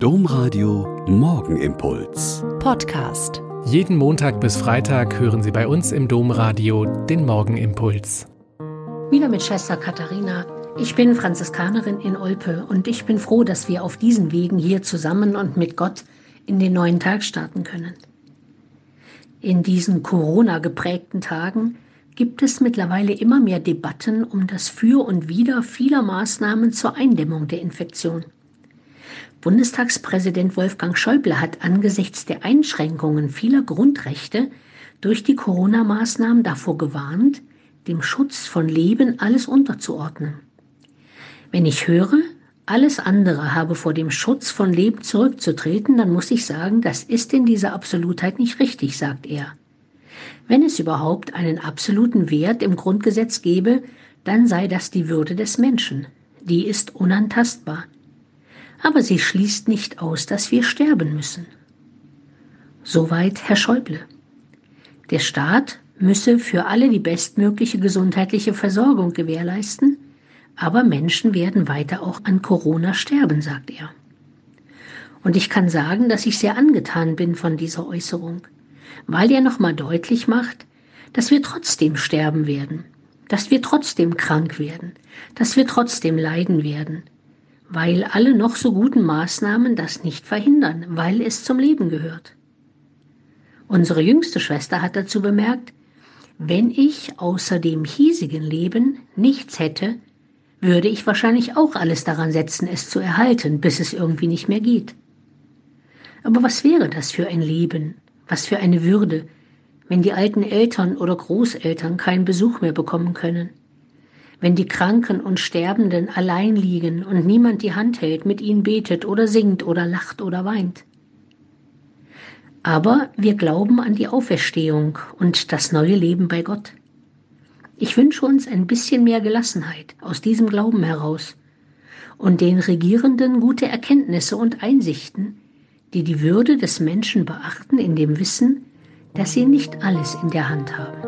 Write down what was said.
Domradio Morgenimpuls. Podcast. Jeden Montag bis Freitag hören Sie bei uns im Domradio den Morgenimpuls. Wieder mit Schwester Katharina. Ich bin Franziskanerin in Olpe und ich bin froh, dass wir auf diesen Wegen hier zusammen und mit Gott in den neuen Tag starten können. In diesen Corona geprägten Tagen gibt es mittlerweile immer mehr Debatten um das Für und Wider vieler Maßnahmen zur Eindämmung der Infektion. Bundestagspräsident Wolfgang Schäuble hat angesichts der Einschränkungen vieler Grundrechte durch die Corona-Maßnahmen davor gewarnt, dem Schutz von Leben alles unterzuordnen. Wenn ich höre, alles andere habe vor dem Schutz von Leben zurückzutreten, dann muss ich sagen, das ist in dieser Absolutheit nicht richtig, sagt er. Wenn es überhaupt einen absoluten Wert im Grundgesetz gäbe, dann sei das die Würde des Menschen. Die ist unantastbar aber sie schließt nicht aus, dass wir sterben müssen. Soweit Herr Schäuble. Der Staat müsse für alle die bestmögliche gesundheitliche Versorgung gewährleisten, aber Menschen werden weiter auch an Corona sterben, sagt er. Und ich kann sagen, dass ich sehr angetan bin von dieser Äußerung, weil er nochmal deutlich macht, dass wir trotzdem sterben werden, dass wir trotzdem krank werden, dass wir trotzdem leiden werden, weil alle noch so guten Maßnahmen das nicht verhindern, weil es zum Leben gehört. Unsere jüngste Schwester hat dazu bemerkt, wenn ich außer dem hiesigen Leben nichts hätte, würde ich wahrscheinlich auch alles daran setzen, es zu erhalten, bis es irgendwie nicht mehr geht. Aber was wäre das für ein Leben, was für eine Würde, wenn die alten Eltern oder Großeltern keinen Besuch mehr bekommen können? Wenn die Kranken und Sterbenden allein liegen und niemand die Hand hält, mit ihnen betet oder singt oder lacht oder weint. Aber wir glauben an die Auferstehung und das neue Leben bei Gott. Ich wünsche uns ein bisschen mehr Gelassenheit aus diesem Glauben heraus und den Regierenden gute Erkenntnisse und Einsichten, die die Würde des Menschen beachten in dem Wissen, dass sie nicht alles in der Hand haben.